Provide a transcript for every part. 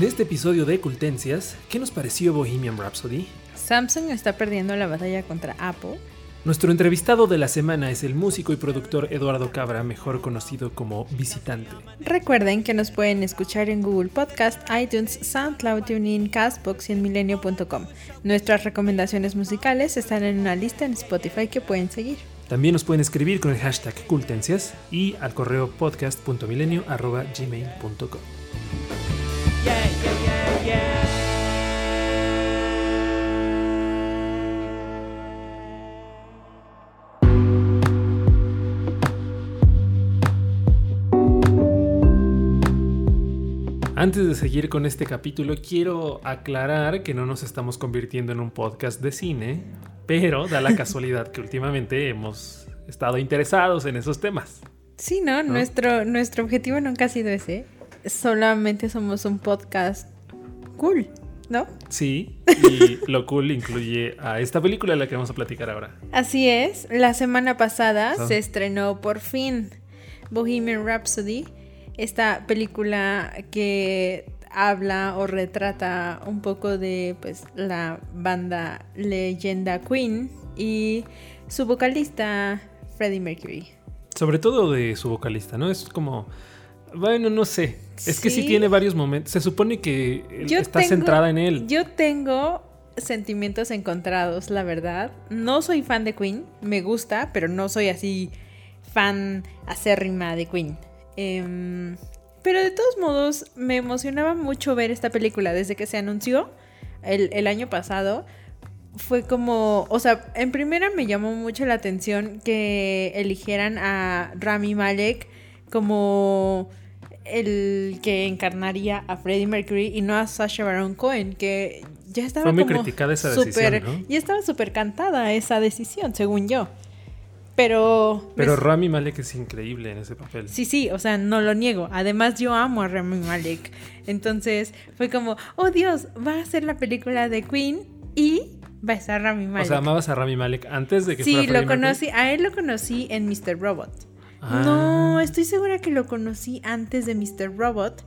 En este episodio de Cultencias, ¿qué nos pareció Bohemian Rhapsody? Samsung está perdiendo la batalla contra Apple. Nuestro entrevistado de la semana es el músico y productor Eduardo Cabra, mejor conocido como Visitante. Recuerden que nos pueden escuchar en Google Podcast, iTunes, SoundCloud, TuneIn, Castbox y en milenio.com. Nuestras recomendaciones musicales están en una lista en Spotify que pueden seguir. También nos pueden escribir con el hashtag Cultencias y al correo podcast.milenio.gmail.com. Antes de seguir con este capítulo, quiero aclarar que no nos estamos convirtiendo en un podcast de cine, pero da la casualidad que últimamente hemos estado interesados en esos temas. Sí, ¿no? Nuestro, nuestro objetivo nunca ha sido ese. Solamente somos un podcast cool, ¿no? Sí, y lo cool incluye a esta película de la que vamos a platicar ahora. Así es, la semana pasada se estrenó por fin Bohemian Rhapsody esta película que habla o retrata un poco de pues la banda leyenda Queen y su vocalista Freddie Mercury. Sobre todo de su vocalista, ¿no? Es como bueno, no sé. Es que sí tiene varios momentos. Se supone que está centrada en él. Yo tengo sentimientos encontrados, la verdad. No soy fan de Queen, me gusta, pero no soy así fan acérrima de Queen. Em, pero de todos modos, me emocionaba mucho ver esta película desde que se anunció el, año pasado. Fue como, o sea, en primera me llamó mucho la atención que eligieran a Rami Malek como el que encarnaría a Freddie Mercury y no a Sasha Baron Cohen, que ya estaba Fue muy criticada esa decisión, Ya estaba súper cantada esa decisión, según yo. Pero. Pero Rami Malek es increíble en ese papel. Sí, sí, o sea, no lo niego. Además, yo amo a Rami Malek. Entonces, fue como, oh Dios, va a ser la película de Queen y va a estar Rami Malek. O sea, amabas a Rami Malek antes de que sí, fuera Sí, lo conocí. A él lo conocí en Mr. Robot. Ah. No, estoy segura que lo conocí antes de Mr. Robot.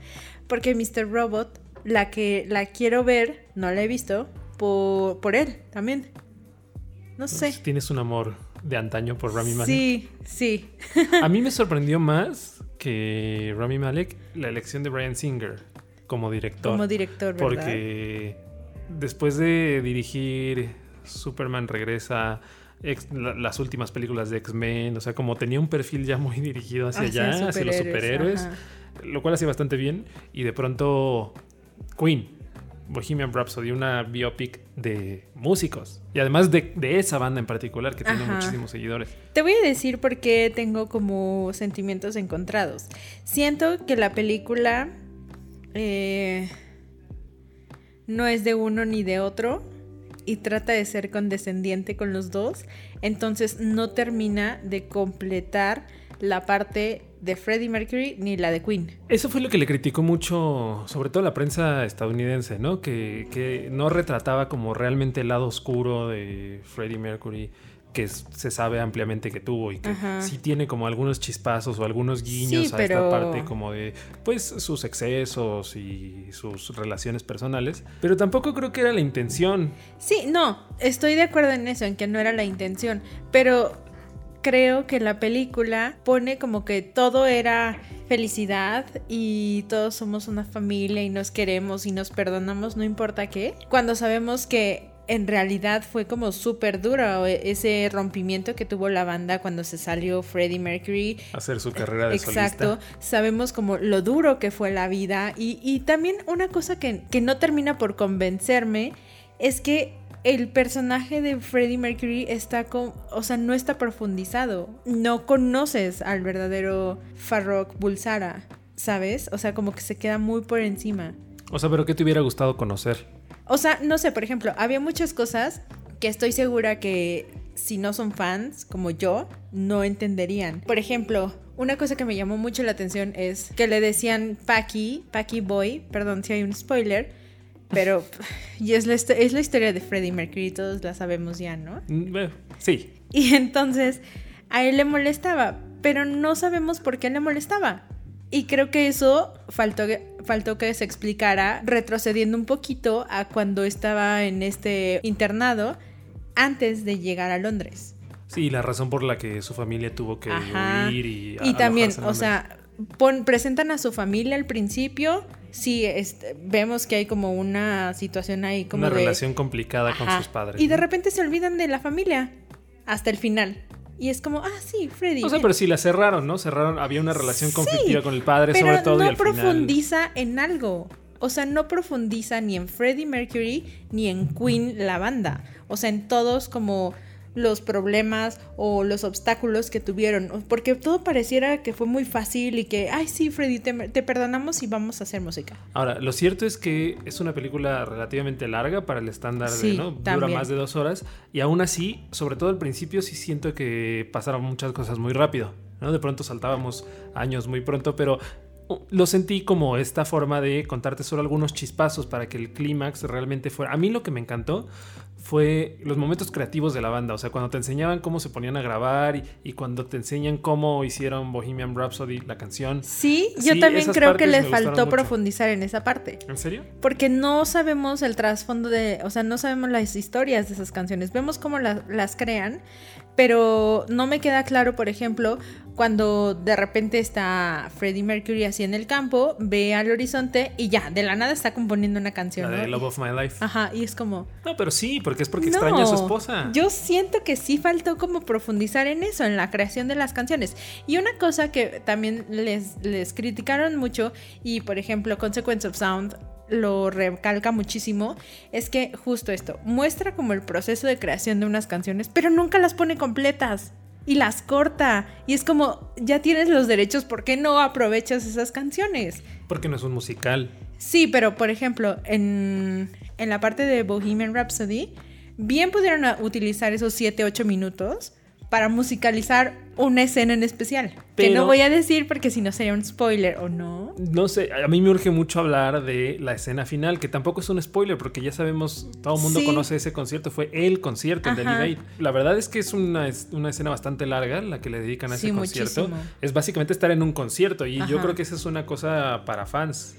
Porque Mr. Robot, la que la quiero ver, no la he visto, por, por él también. No sé. Tienes un amor de antaño por Rami Malek. Sí, sí. A mí me sorprendió más que Rami Malek la elección de Brian Singer como director. Como director, ¿verdad? Porque después de dirigir Superman regresa, las últimas películas de X-Men, o sea, como tenía un perfil ya muy dirigido hacia, allá, hacia los superhéroes, lo cual hacía bastante bien. Y de pronto, Queen, Bohemian Rhapsody, una biopic de músicos. Y además de, esa banda en particular que tiene muchísimos seguidores. Te voy a decir por qué tengo como sentimientos encontrados. Siento que la película eh, no es de uno ni de otro y trata de ser condescendiente con los dos. Entonces no termina de completar la parte de Freddie Mercury ni la de Queen. Eso fue lo que le criticó mucho, sobre todo la prensa estadounidense, ¿no? Que, no retrataba como realmente el lado oscuro de Freddie Mercury que se sabe ampliamente que tuvo y que sí tiene como algunos chispazos o algunos guiños a esta parte como de pues sus excesos y sus relaciones personales, pero tampoco creo que era la intención. Sí, no, estoy de acuerdo en eso, en que no era la intención, pero creo que la película pone como que todo era felicidad y todos somos una familia y nos queremos y nos perdonamos, no importa qué. Cuando sabemos que en realidad fue como súper duro ese rompimiento que tuvo la banda cuando se salió Freddie Mercury. Hacer su carrera de Exacto. Sabemos como lo duro que fue la vida. Y, y también una cosa que, que no termina por convencerme es que el personaje de Freddie Mercury está con, o sea, no está profundizado. No conoces al verdadero Farrokh Bulsara, ¿sabes? O sea, como que se queda muy por encima. O sea, pero ¿qué te hubiera gustado conocer? O sea, no sé, por ejemplo, había muchas cosas que estoy segura que si no son fans como yo, no entenderían. Por ejemplo, una cosa que me llamó mucho la atención es que le decían Packy, Packy Boy, perdón si hay un spoiler, pero y es, la, es la historia de Freddie Mercury, todos la sabemos ya, ¿no? Mm, sí. Y entonces a él le molestaba, pero no sabemos por qué le molestaba. Y creo que eso faltó, faltó que se explicara retrocediendo un poquito a cuando estaba en este internado antes de llegar a Londres. Sí, la razón por la que su familia tuvo que huir y... Y también, o sea, presentan a su familia al principio. Sí, este, vemos que hay como una situación ahí como Una relación complicada con sus padres. Y de repente se olvidan de la familia hasta el final. Y es como, ah, sí, Freddy. O sea, pero sí la cerraron, ¿no? Cerraron, había una relación conflictiva con el padre, sobre todo. No profundiza en algo. O sea, no profundiza ni en Freddie Mercury ni en Queen la banda. O sea, en todos como los problemas o los obstáculos que tuvieron, porque todo pareciera que fue muy fácil y que, ay sí, Freddy, te, perdonamos y vamos a hacer música. Ahora, lo cierto es que es una película relativamente larga para el estándar, de, ¿no? Dura más de dos horas y aún así, sobre todo al principio, sí siento que pasaron muchas cosas muy rápido. ¿no? De pronto saltábamos años muy pronto, pero lo sentí como esta forma de contarte solo algunos chispazos para que el clímax realmente fuera. A mí lo que me encantó fue los momentos creativos de la banda, o sea, cuando te enseñaban cómo se ponían a grabar y, cuando te enseñan cómo hicieron Bohemian Rhapsody, la canción. Sí, yo también creo que le faltó profundizar en esa parte. ¿En serio? Porque no sabemos el trasfondo de, o sea, no sabemos las historias de esas canciones, vemos cómo las crean, pero no me queda claro, por ejemplo, cuando de repente está Freddie Mercury así en el campo, ve al horizonte y ya, de la nada está componiendo una canción. La de Love of My Life. Ajá, y es como... No, pero sí, porque es porque extraña a su esposa. Yo siento que sí faltó como profundizar en eso, en la creación de las canciones. Y una cosa que también les, les criticaron mucho, y por ejemplo, Consequence of Sound lo recalca muchísimo es que justo esto muestra como el proceso de creación de unas canciones, pero nunca las pone completas y las corta. Y es como, ya tienes los derechos, ¿por qué no aprovechas esas canciones? Porque no es un musical. Sí, pero por ejemplo, en, en la parte de Bohemian Rhapsody, bien pudieron utilizar esos 7, 8 minutos para musicalizar una escena en especial. que no voy a decir porque si no sería un spoiler o no. No sé, a mí me urge mucho hablar de la escena final, que tampoco es un spoiler porque ya sabemos, todo el mundo conoce ese concierto, fue el concierto en Delhi La verdad es que es una, una, escena bastante larga la que le dedican a ese concierto. Es básicamente estar en un concierto y yo creo que esa es una cosa para fans.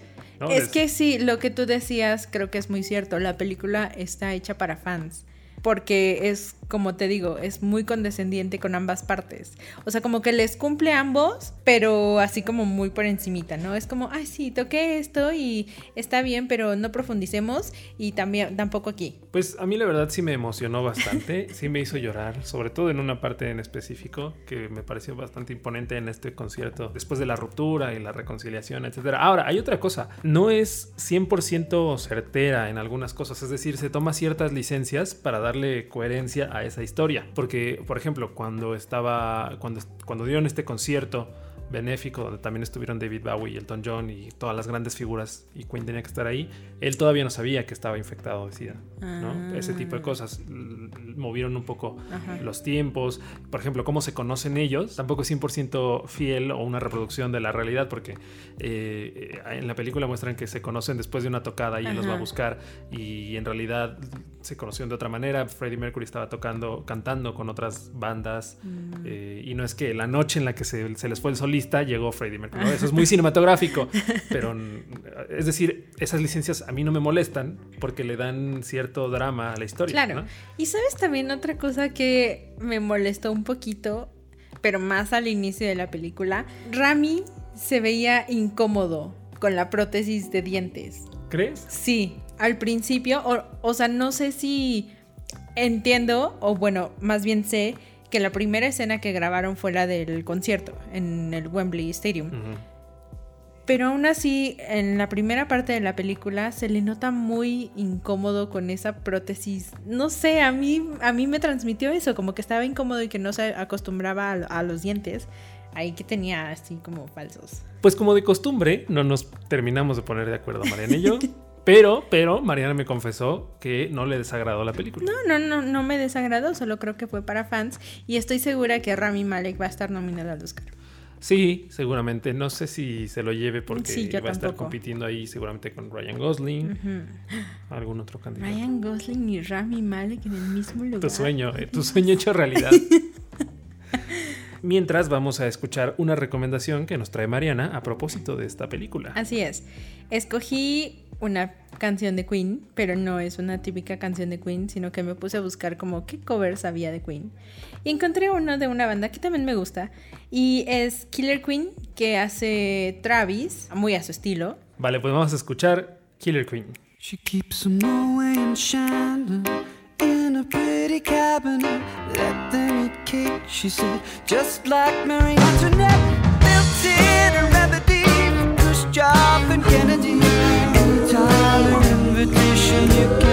Es, es que sí, lo que tú decías creo que es muy cierto. La película está hecha para fans porque es, como te digo, es muy condescendiente con ambas partes. O sea, como que les cumple ambos, pero así como muy por encimita, ¿no? Es como, ay, sí, toqué esto y está bien, pero no profundicemos y también tampoco aquí. Pues a mí la verdad sí me emocionó bastante, sí me hizo llorar, sobre todo en una parte en específico que me pareció bastante imponente en este concierto, después de la ruptura y la reconciliación, etcétera. Ahora, hay otra cosa, no es 100% certera en algunas cosas, es decir, se toma ciertas licencias para dar coherencia a esa historia. Porque, por ejemplo, cuando estaba, cuando, cuando dieron este concierto benéfico, donde también estuvieron David Bowie y Elton John y todas las grandes figuras, y Queen tenía que estar ahí, él todavía no sabía que estaba infectado de SIDA, ¿no? Ese tipo de ah. cosas movieron un poco los tiempos, por ejemplo, cómo se conocen ellos, tampoco es 100% fiel o una reproducción de la realidad, porque eh, en la película muestran que se conocen después de una tocada y él los va a buscar, y en realidad se conocieron de otra manera, Freddie Mercury estaba tocando, cantando con otras bandas, mm. eh, y no es que la noche en la que se, se les fue el solista, llegó Freddie Mercury. Eso es muy cinematográfico, pero es decir, esas licencias a mí no me molestan porque le dan cierto drama a la historia. Claro. Y sabes también otra cosa que me molestó un poquito, pero más al inicio de la película, Rami se veía incómodo con la prótesis de dientes. ¿Crees? Sí, al principio, o, o sea, no sé si entiendo, o bueno, más bien sé que la primera escena que grabaron fue la del concierto en el Wembley Stadium. Pero aún así, en la primera parte de la película se le nota muy incómodo con esa prótesis. No sé, a mí, a mí me transmitió eso, como que estaba incómodo y que no se acostumbraba a, los dientes. Ahí que tenía así como falsos. Pues como de costumbre, no nos terminamos de poner de acuerdo, Mariana y yo. Pero, pero Mariana me confesó que no le desagradó la película. No, no, no, no me desagradó, solo creo que fue para fans y estoy segura que Rami Malek va a estar nominada al Oscar. Sí, seguramente. No sé si se lo lleve porque va a estar compitiendo ahí seguramente con Ryan Gosling. Algún otro candidato. Ryan Gosling y Rami Malek en el mismo lugar. Tu sueño, eh, tu sueño hecho realidad. Mientras vamos a escuchar una recomendación que nos trae Mariana a propósito de esta película. Así es. Escogí una canción de Queen, pero no es una típica canción de Queen, sino que me puse a buscar como qué covers había de Queen. Y encontré uno de una banda que también me gusta y es Killer Queen, que hace Travis, muy a su estilo. Vale, pues vamos a escuchar Killer Queen. She keeps them and shining in a pretty cabinet. Let them eat cake, she said, just like Mary Antoinette. Built in a remedy for Khrushchev and Kennedy. чуть еще не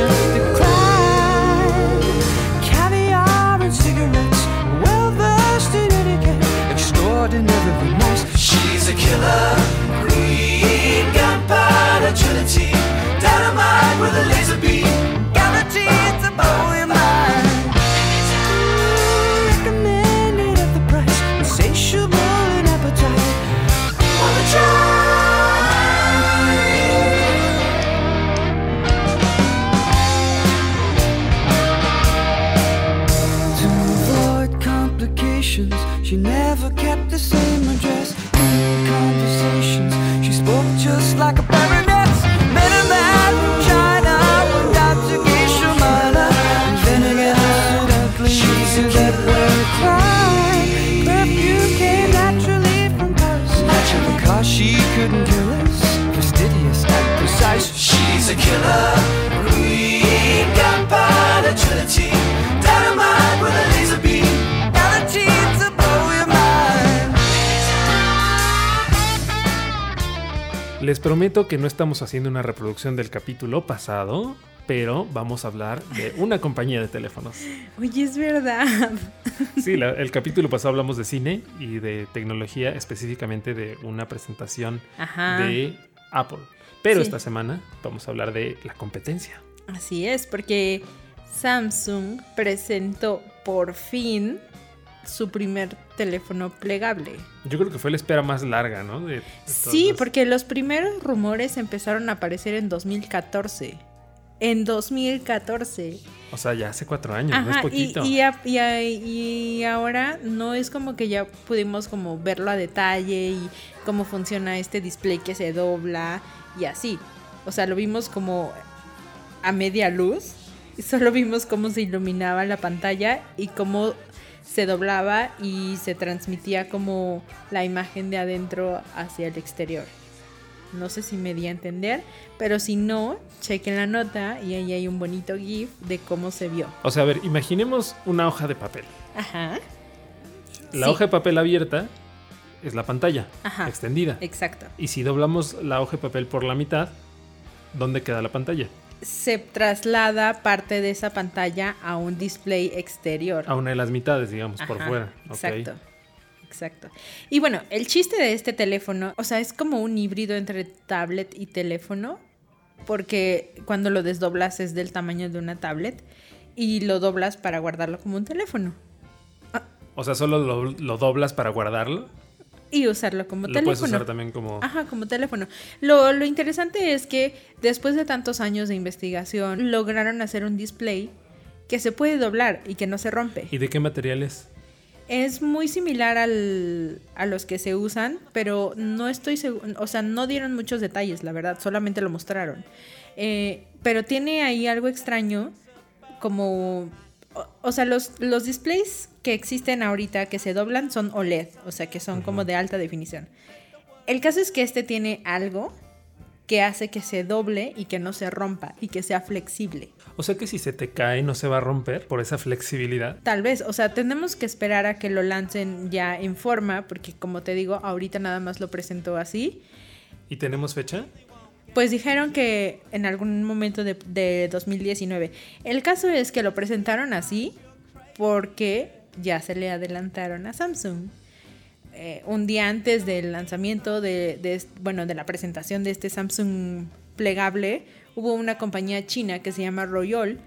Les prometo que no estamos haciendo una reproducción del capítulo pasado, pero vamos a hablar de una compañía de teléfonos. Oye, es verdad. Sí, la- el capítulo pasado hablamos de cine y de tecnología, específicamente de una presentación Ajá. de Apple. Pero Sí. esta semana vamos a hablar de la competencia. Así es, porque Samsung presentó por fin su primer teléfono plegable. Yo creo que fue la espera más larga, ¿no? De, de todas Sí, porque los primeros rumores empezaron a aparecer en 2014. En 2014. O sea, ya hace cuatro años, no es y, poquito. y, a- y a- y ahora no es como que ya pudimos como verlo a detalle y cómo funciona este display que se dobla y así. O sea, lo vimos como a media luz. y Solo vimos cómo se iluminaba la pantalla y cómo se doblaba y se transmitía como la imagen de adentro hacia el exterior. No sé si me di a entender, pero si no, chequen la nota y ahí hay un bonito GIF de cómo se vio. O sea, a ver, imaginemos una hoja de papel. Ajá. La Sí. hoja de papel abierta es la pantalla Ajá. extendida. Exacto. Y si doblamos la hoja de papel por la mitad, ¿dónde queda la pantalla? Se traslada parte de esa pantalla a un display exterior. A una de las mitades, digamos, por fuera. Exacto. Exacto. Y bueno, el chiste de este teléfono, o sea, es como un híbrido entre tablet y teléfono, porque cuando lo desdoblas es del tamaño de una tablet y lo doblas para guardarlo como un teléfono O sea, solo lo, lo doblas para guardarlo. Y usarlo como Lo teléfono. puedes usar también como... Ajá, como teléfono. Lo, lo interesante es que después de tantos años de investigación, lograron hacer un display que se puede doblar y que no se rompe. ¿Y de qué material es? Es muy similar al, a los que se usan, pero no estoy seguro, o sea, no dieron muchos detalles, la verdad, solamente lo mostraron. Eh, pero tiene ahí algo extraño, como, o, o sea, los, los displays que existen ahorita que se doblan son OLED, o sea, que son como de alta definición. El caso es que este tiene algo que hace que se doble y que no se rompa y que sea flexible. O sea que si se te cae no se va a romper por esa flexibilidad. Tal vez, o sea, tenemos que esperar a que lo lancen ya en forma, porque como te digo, ahorita nada más lo presentó así. ¿Y tenemos fecha? Pues dijeron que en algún momento de, de 2019. El caso es que lo presentaron así porque ya se le adelantaron a Samsung. Eh, un día antes del lanzamiento de, de, bueno, de la presentación de este Samsung plegable, hubo una compañía china que se llama Royol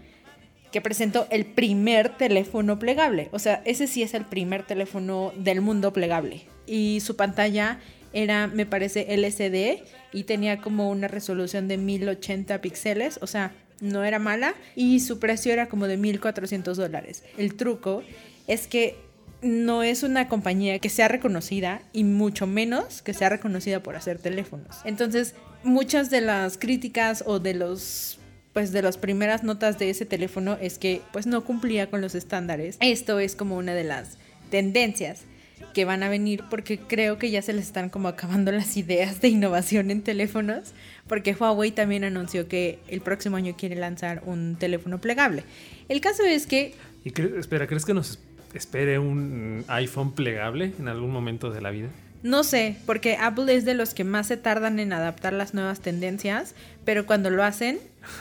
que presentó el primer teléfono plegable. O sea, ese sí es el primer teléfono del mundo plegable. Y su pantalla era, me parece, LCD y tenía como una resolución de 1080 píxeles. O sea, no era mala. Y su precio era como de 1400 dólares. El truco es que no es una compañía que sea reconocida y mucho menos que sea reconocida por hacer teléfonos. Entonces, muchas de las críticas o de los pues de las primeras notas de ese teléfono es que pues no cumplía con los estándares. Esto es como una de las tendencias que van a venir porque creo que ya se les están como acabando las ideas de innovación en teléfonos porque Huawei también anunció que el próximo año quiere lanzar un teléfono plegable. El caso es que... Y espera, ¿crees que nos espere un iPhone plegable en algún momento de la vida? No sé, porque Apple es de los que más se tardan en adaptar las nuevas tendencias, pero cuando lo hacen,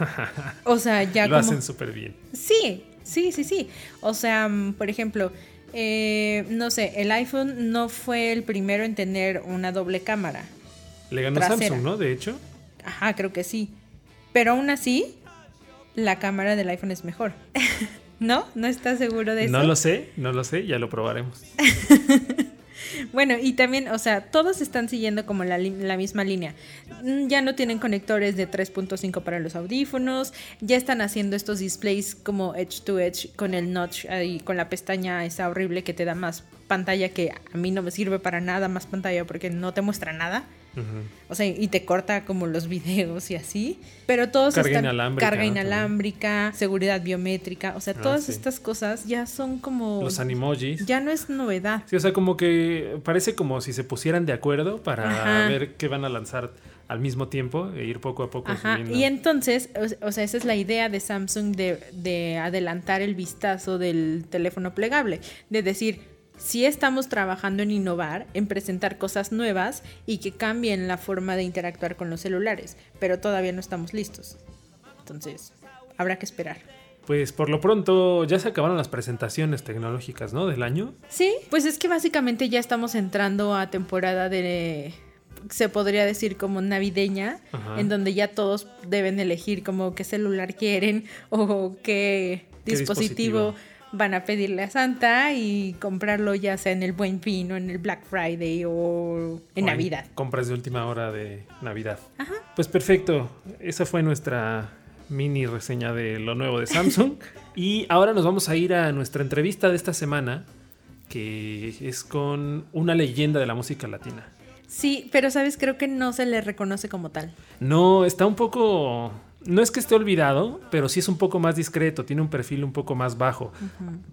o sea, ya lo hacen súper bien. Sí, sí, sí, sí. O sea, mm, por ejemplo, eh, no sé, el iPhone no fue el primero en tener una doble cámara. Le ganó Samsung, ¿no? De hecho. Ajá, creo que sí. Pero aún así, la cámara del iPhone es mejor. ¿No? ¿No estás seguro de eso? No lo sé, no lo sé, ya lo probaremos. Bueno, y también, o sea, todos están siguiendo como la, misma línea. Mm, ya no tienen conectores de 3.5 para los audífonos, ya están haciendo estos displays como edge to edge con el notch y con la pestaña esa horrible que te da más pantalla que a mí no me sirve para nada más pantalla porque no te muestra nada. O sea, y te corta como los videos y así. Pero todos carga están. Inalámbrica, carga inalámbrica, seguridad biométrica. O sea, ah, todas estas cosas ya son como. Los animojis. Ya no es novedad. Sí, o sea, como que parece como si se pusieran de acuerdo para ver qué van a lanzar al mismo tiempo e ir poco a poco Ajá. Y entonces, o, sea, esa es la idea de Samsung de, de adelantar el vistazo del teléfono plegable. De decir, sí estamos trabajando en innovar, en presentar cosas nuevas y que cambien la forma de interactuar con los celulares, pero todavía no estamos listos. Entonces, habrá que esperar. Pues por lo pronto ya se acabaron las presentaciones tecnológicas, ¿no? Del año. Sí, pues es que básicamente ya estamos entrando a temporada de se podría decir como navideña, en donde ya todos deben elegir como qué celular quieren o qué, dispositivo van a pedirle a Santa y comprarlo ya sea en el Buen Fin o en el Black Friday o en Navidad. compras de última hora de Navidad. Ajá. Pues perfecto, esa fue nuestra mini reseña de lo nuevo de Samsung. y ahora nos vamos a ir a nuestra entrevista de esta semana, que es con una leyenda de la música latina. Sí, pero sabes, creo que no se le reconoce como tal. No, está un poco no es que esté olvidado, pero sí es un poco más discreto, tiene un perfil un poco más bajo.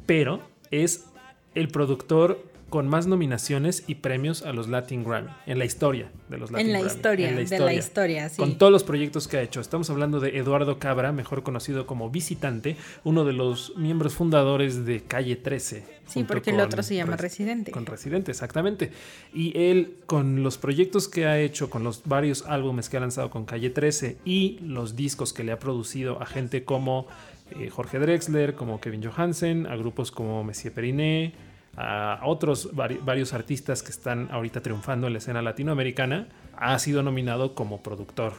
Pero es el productor con más nominaciones y premios a los Latin Grammy en la historia de los Latin en la Grammy. Historia, en la historia, de la historia, sí. Con todos los proyectos que ha hecho. Estamos hablando de Eduardo Cabra, mejor conocido como Visitante, uno de los miembros fundadores de Calle 13. Sí, porque el otro se llama Residente. Con Residente, exactamente. Y él, con los proyectos que ha hecho, con los varios álbumes que ha lanzado con Calle 13 y los discos que le ha producido a gente como eh, Jorge Drexler, como Kevin Johansen, a grupos como Messier Periné, a otros varios artistas que están ahorita triunfando en la escena latinoamericana, ha sido nominado como productor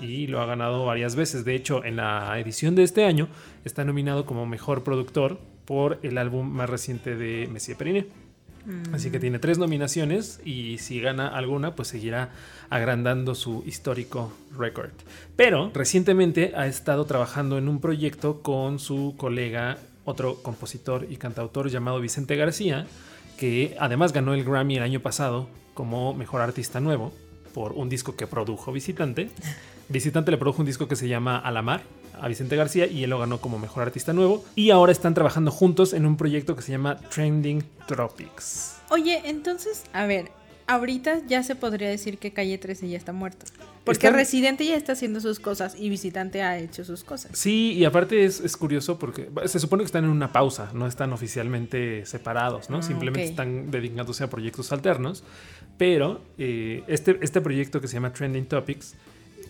y lo ha ganado varias veces. De hecho, en la edición de este año está nominado como mejor productor por el álbum más reciente de Messier Periné. Así que mm. tiene tres nominaciones y si gana alguna, pues seguirá agrandando su histórico récord. Pero recientemente ha estado trabajando en un proyecto con su colega otro compositor y cantautor llamado Vicente García, que además ganó el Grammy el año pasado como Mejor Artista Nuevo por un disco que produjo Visitante. Visitante le produjo un disco que se llama Alamar a Vicente García y él lo ganó como Mejor Artista Nuevo. Y ahora están trabajando juntos en un proyecto que se llama Trending Tropics. Oye, entonces, a ver, ahorita ya se podría decir que Calle 13 ya está muerto. Porque Residente ya está haciendo sus cosas y Visitante ha hecho sus cosas. Sí, y aparte es, curioso porque se supone que están en una pausa, no están oficialmente separados, ¿no? Ah, Simplemente están dedicándose a proyectos alternos. Pero eh, este, este proyecto que se llama Trending Topics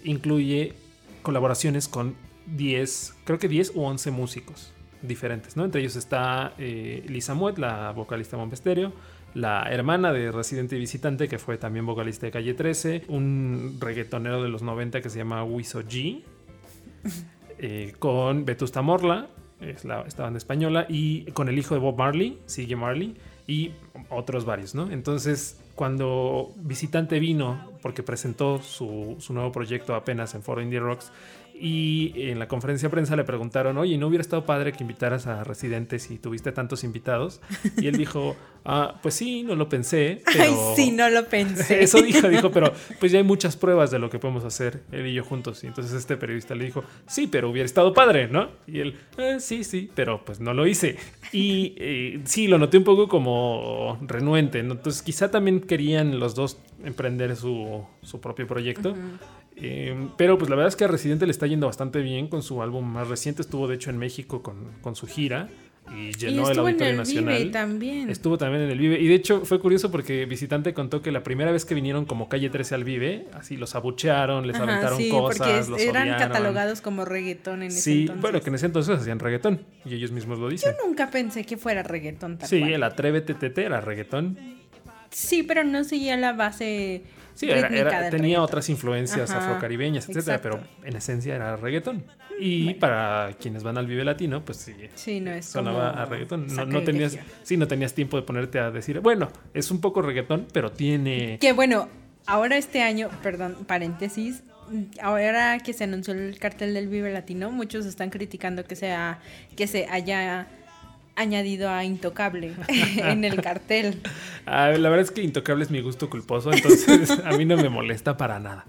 incluye colaboraciones con 10, creo que 10 u 11 músicos diferentes, ¿no? Entre ellos está eh, Lisa Muet, la vocalista de la hermana de Residente y Visitante, que fue también vocalista de Calle 13, un reggaetonero de los 90 que se llama Wiso G, eh, con Vetusta Morla, es la, esta banda española, y con el hijo de Bob Marley, Sigue Marley, y otros varios, ¿no? Entonces, cuando Visitante vino, porque presentó su, su nuevo proyecto apenas en Foro Indie Rocks, Y en la conferencia de prensa le preguntaron, oye, ¿no hubiera estado padre que invitaras a residentes y tuviste tantos invitados? Y él dijo, ah, pues sí, no lo pensé. Pero... Ay, sí, no lo pensé. Eso dijo, dijo, pero pues ya hay muchas pruebas de lo que podemos hacer él y yo juntos. Y entonces este periodista le dijo, sí, pero hubiera estado padre, ¿no? Y él, eh, sí, sí, pero pues no lo hice. Y eh, sí, lo noté un poco como renuente. Entonces quizá también querían los dos emprender su, su propio proyecto. Em, pero pues la verdad es que a Residente le está yendo bastante bien con su álbum más reciente. Estuvo de hecho en México con, su gira y llenó el Auditorio en el Nacional. Vive también. Estuvo también en el Vive. Y de hecho fue curioso porque Visitante contó que la primera vez que vinieron como Calle 13 al Vive, así los abuchearon, les aventaron cosas, porque eran catalogados como reggaetón en ese sí, bueno, que en ese entonces hacían reggaetón y ellos mismos lo dicen. Yo nunca pensé que fuera reggaetón. sí, el Atrévete TT era reggaetón. Sí, pero no seguía la base Sí, tenía otras influencias afrocaribeñas, etcétera, pero en esencia era reggaetón. Y para quienes van al Vive Latino, pues sí, sí no es sonaba a reggaetón. No, tenías, sí, no tenías tiempo de ponerte a decir, bueno, es un poco reggaetón, pero tiene. Que bueno, ahora este año, perdón, paréntesis, ahora que se anunció el cartel del Vive Latino, muchos están criticando que sea, que se haya añadido a Intocable en el cartel. Ah, la verdad es que Intocable es mi gusto culposo, entonces a mí no me molesta para nada.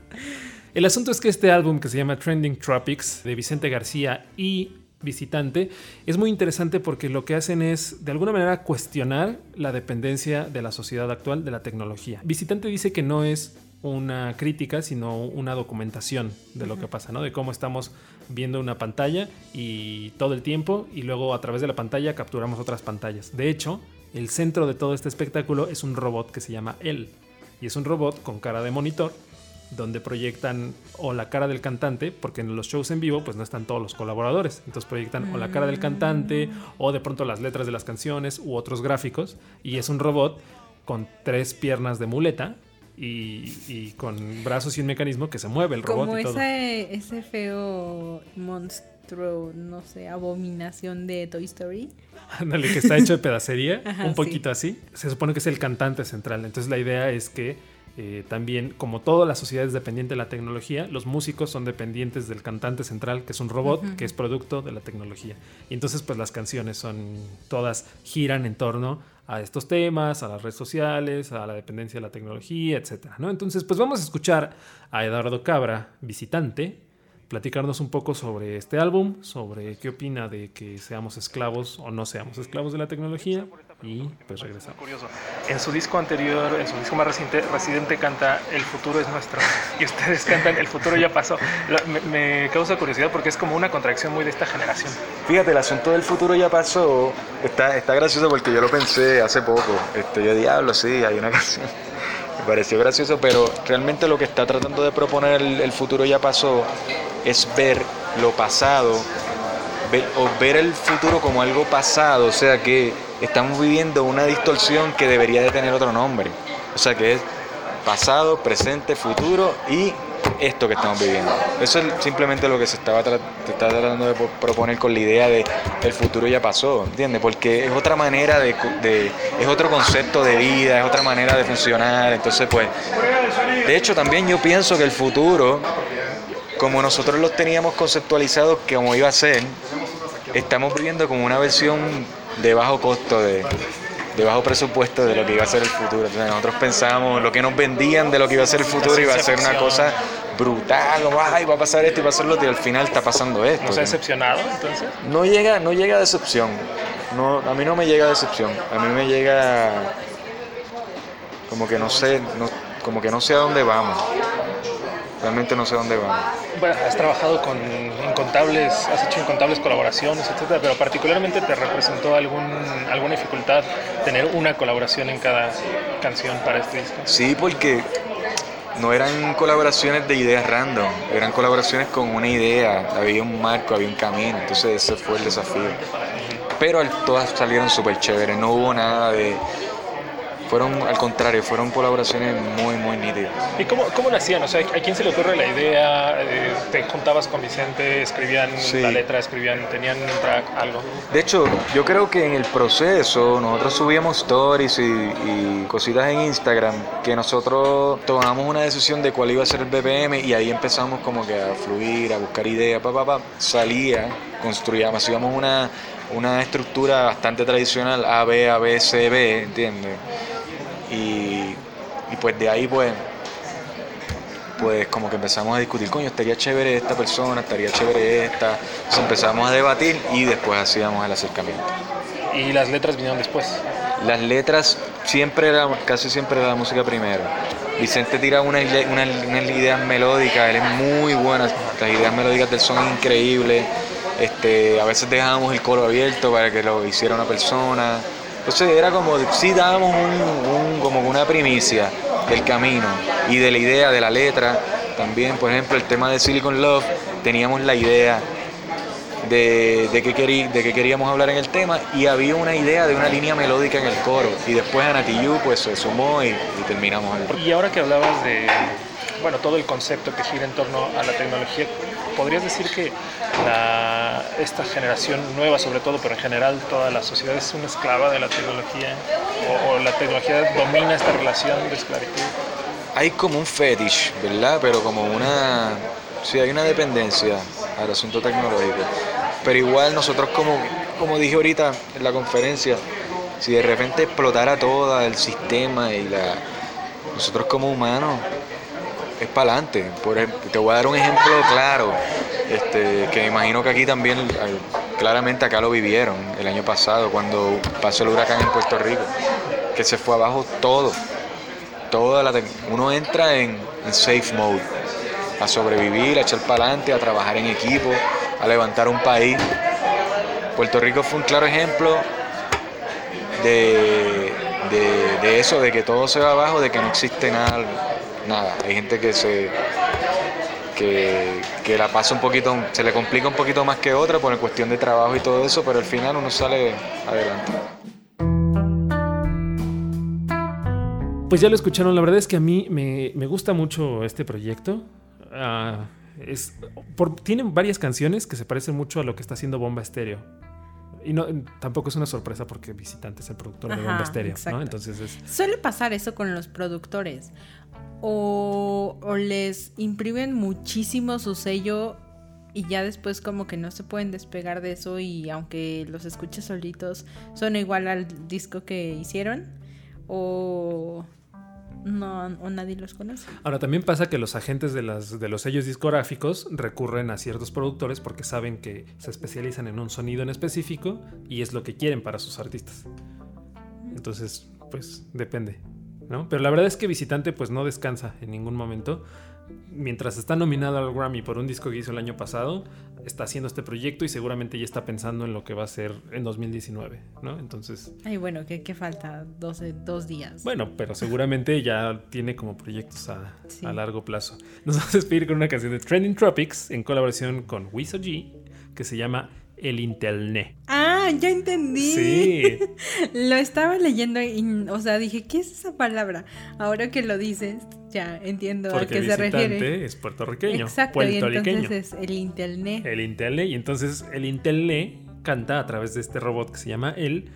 El asunto es que este álbum que se llama Trending Tropics de Vicente García y Visitante es muy interesante porque lo que hacen es de alguna manera cuestionar la dependencia de la sociedad actual de la tecnología. Visitante dice que no es una crítica, sino una documentación de lo que pasa, ¿no? De cómo estamos viendo una pantalla y todo el tiempo y luego a través de la pantalla capturamos otras pantallas. De hecho, el centro de todo este espectáculo es un robot que se llama él y es un robot con cara de monitor donde proyectan o la cara del cantante, porque en los shows en vivo pues no están todos los colaboradores, entonces proyectan o la cara del cantante o de pronto las letras de las canciones u otros gráficos y es un robot con tres piernas de muleta y, con brazos y un mecanismo que se mueve el robot. Como y todo. Ese, ese feo monstruo, no sé, abominación de Toy Story. Ándale, que está hecho de pedacería, un poquito así. Se supone que es el cantante central. Entonces la idea es que eh, también, como toda la sociedad es dependiente de la tecnología, los músicos son dependientes del cantante central, que es un robot, que es producto de la tecnología. Y entonces, pues las canciones son todas giran en torno a estos temas, a las redes sociales, a la dependencia de la tecnología, etc. ¿no? Entonces, pues vamos a escuchar a Eduardo Cabra, visitante, platicarnos un poco sobre este álbum, sobre qué opina de que seamos esclavos o no seamos esclavos de la tecnología y pues regresamos. Curioso. En su disco anterior, en su disco más reciente, Residente canta El futuro es nuestro y ustedes cantan El futuro ya pasó. Me, causa curiosidad porque es como una contradicción muy de esta generación. Fíjate, el asunto del futuro ya pasó está, está gracioso porque yo lo pensé hace poco. Este, yo diablo, sí, hay una canción. Me pareció gracioso, pero realmente lo que está tratando de proponer el futuro ya pasó es ver lo pasado o ver el futuro como algo pasado, o sea que estamos viviendo una distorsión que debería de tener otro nombre, o sea que es pasado, presente, futuro y esto que estamos viviendo. Eso es simplemente lo que se estaba tratando de proponer con la idea de el futuro ya pasó, ¿entiendes? Porque es otra manera de, es otro concepto de vida, es otra manera de funcionar, entonces pues, de hecho también yo pienso que el futuro como nosotros los teníamos conceptualizados que como iba a ser, estamos viviendo como una versión de bajo costo, de, bajo presupuesto de lo que iba a ser el futuro. Entonces nosotros pensábamos, lo que nos vendían de lo que iba a ser el futuro iba a ser una cosa brutal, como, ay, va a pasar esto y va a ser lo y al final está pasando esto. ¿No se ha decepcionado entonces? No llega, no llega a decepción. No, a mí no me llega a decepción. A mí me llega como que no sé, como que no sé a dónde vamos realmente no sé dónde van. Bueno, has trabajado con incontables, has hecho incontables colaboraciones, etcétera, pero particularmente te representó algún, alguna dificultad tener una colaboración en cada canción para este disco. Sí, porque no eran colaboraciones de ideas random, eran colaboraciones con una idea, había un marco, había un camino, entonces ese fue el desafío. Pero todas salieron súper chéveres, no hubo nada de fueron al contrario, fueron colaboraciones muy, muy nítidas. ¿Y cómo, cómo nacían? O sea, ¿a quién se le ocurre la idea? Eh, ¿Te juntabas con Vicente, escribían la letra, escribían, tenían un track, algo? De hecho, yo creo que en el proceso nosotros subíamos stories y, y cositas en Instagram que nosotros tomamos una decisión de cuál iba a ser el BPM y ahí empezamos como que a fluir, a buscar ideas, pa, pa, pa. salía, construíamos, hacíamos una, una estructura bastante tradicional, A, B, A, B, C, B, ¿entiendes? Pues de ahí pues pues como que empezamos a discutir, coño, estaría chévere esta persona, estaría chévere esta. Entonces empezamos a debatir y después hacíamos el acercamiento. ¿Y las letras vinieron después? Las letras siempre era, casi siempre era la música primero. Vicente tira unas una, ideas melódicas, él es muy buena, las ideas melódicas del son increíbles. Este, a veces dejábamos el coro abierto para que lo hiciera una persona. Entonces era como, sí dábamos un, como una primicia del camino y de la idea, de la letra. También, por ejemplo, el tema de Silicon Love, teníamos la idea de, de, qué de queríamos hablar en el tema y había una idea de una línea melódica en el coro. Y después Anatiyu pues se sumó y, terminamos. Y ahora que hablabas de bueno, todo el concepto que gira en torno a la tecnología, ¿podrías decir que esta generación nueva sobre todo, pero en general toda la sociedad es una esclava de la tecnología? ¿O, la tecnología domina esta relación de esclavitud? Hay como un fetish, ¿verdad? Pero como una... Sí, hay una dependencia al asunto tecnológico. Pero igual nosotros como, como dije ahorita en la conferencia, si de repente explotara todo el sistema y la... Nosotros como humanos es para adelante. te voy a dar un ejemplo claro, este, que me imagino que aquí también, claramente acá lo vivieron el año pasado, cuando pasó el huracán en Puerto Rico, que se fue abajo todo. Toda la, uno entra en, safe mode, a sobrevivir, a echar para adelante, a trabajar en equipo, a levantar un país. Puerto Rico fue un claro ejemplo de, de eso, de que todo se va abajo, de que no existe nada nada, hay gente que se que, la pasa un poquito, se le complica un poquito más que otra por cuestión de trabajo y todo eso, pero al final uno sale adelante. Pues ya lo escucharon, la verdad es que a mí me, gusta mucho este proyecto. Ah, tienen varias canciones que se parecen mucho a lo que está haciendo Bomba Estéreo. Y no, tampoco es una sorpresa porque Visitante es el productor de Bomba Estéreo, Entonces Suele pasar eso con los productores. O, les imprimen muchísimo su sello y ya después como que no se pueden despegar de eso y aunque los escuches solitos son igual al disco que hicieron. O no o nadie los conoce. Ahora también pasa que los agentes de, las, de los sellos discográficos recurren a ciertos productores porque saben que se especializan en un sonido en específico y es lo que quieren para sus artistas. Entonces, pues depende. Pero la verdad es que Visitante pues no descansa en ningún momento. Mientras está nominado al Grammy por un disco que hizo el año pasado, está haciendo este proyecto y seguramente ya está pensando en lo que va a ser en 2019, ¿no? Entonces... Ay, bueno, ¿qué, falta? dos días. Bueno, pero seguramente ya tiene como proyectos a, largo plazo. Nos vamos a despedir con una canción de Trending Tropics en colaboración con Wiso G que se llama el Intelnet. Ah, ya entendí. Sí. lo estaba leyendo y, o sea, dije, ¿qué es esa palabra? Ahora que lo dices, ya entiendo a qué se refiere. es puertorriqueño. Exacto, y entonces es el Intelnet. El Intelnet, y entonces el Intelnet canta a través de este robot que se llama él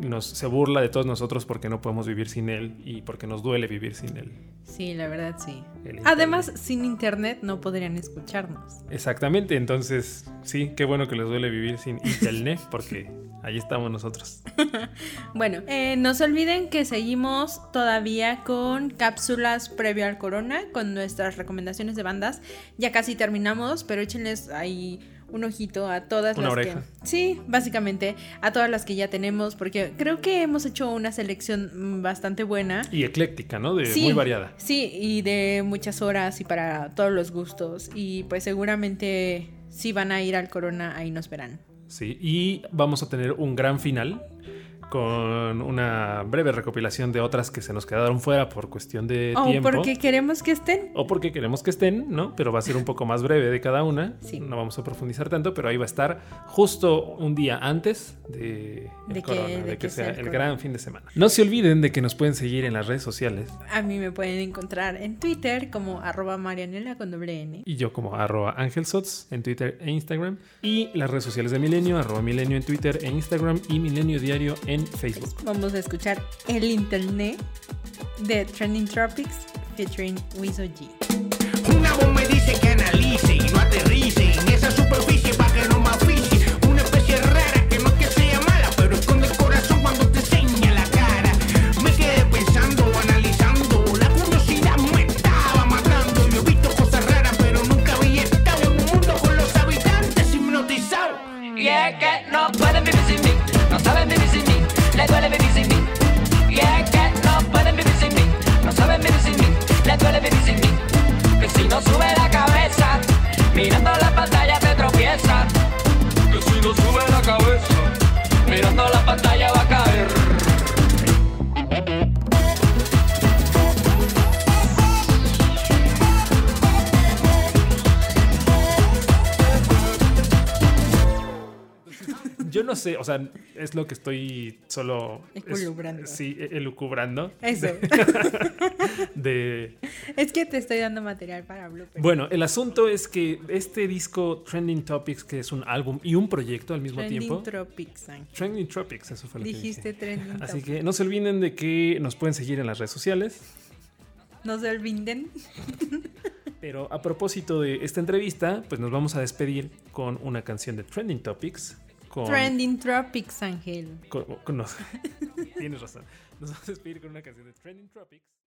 nos, se burla de todos nosotros porque no podemos vivir sin él y porque nos duele vivir sin él. Sí, la verdad sí. Además, sin internet no podrían escucharnos. Exactamente, entonces sí, qué bueno que les duele vivir sin internet porque ahí estamos nosotros. bueno, eh, no se olviden que seguimos todavía con cápsulas previo al corona, con nuestras recomendaciones de bandas. Ya casi terminamos, pero échenles ahí un ojito a todas las que. Sí, básicamente, a todas las que ya tenemos, porque creo que hemos hecho una selección bastante buena. Y ecléctica, ¿no? De muy variada. Sí, y de muchas horas y para todos los gustos. Y pues seguramente si van a ir al Corona, ahí nos verán. Sí, y vamos a tener un gran final con una breve recopilación de otras que se nos quedaron fuera por cuestión de o tiempo. O porque queremos que estén. O porque queremos que estén, ¿no? Pero va a ser un poco más breve de cada una. Sí. No vamos a profundizar tanto, pero ahí va a estar justo un día antes de, el De que- corona, de, de que, que sea sea el gran fin de semana. No se olviden de que nos pueden seguir en las redes sociales A mí me pueden encontrar en Twitter como arroba marianela con doble N. y yo como arroba angelsots en Twitter e Instagram y las redes sociales de Milenio, arroba Milenio en Twitter e Instagram y Milenio Diario en Facebook. Vamos a escuchar el internet de Trending Tropics featuring Wizo G. Una voz me dice que analice sé, o sea, es lo que estoy solo... es- Elucubrando. sí, e- elucubrando. Eso. De, es que te estoy dando material para bloopers. Bueno, el asunto es que este disco Trending Topics, que es un álbum y un proyecto al mismo Trending tiempo. Tropics, Ángel. Trending Tropics, eso fue lo Dijiste que dije. Trending Así Topics. que no se olviden de que nos pueden seguir en las redes sociales. No se olviden. Pero a propósito de esta entrevista, pues nos vamos a despedir con una canción de Trending Topics. Con, Trending Tropics, Ángel. con- con- no, tienes razón. Nos vamos a despedir con una canción de Trending Tropics.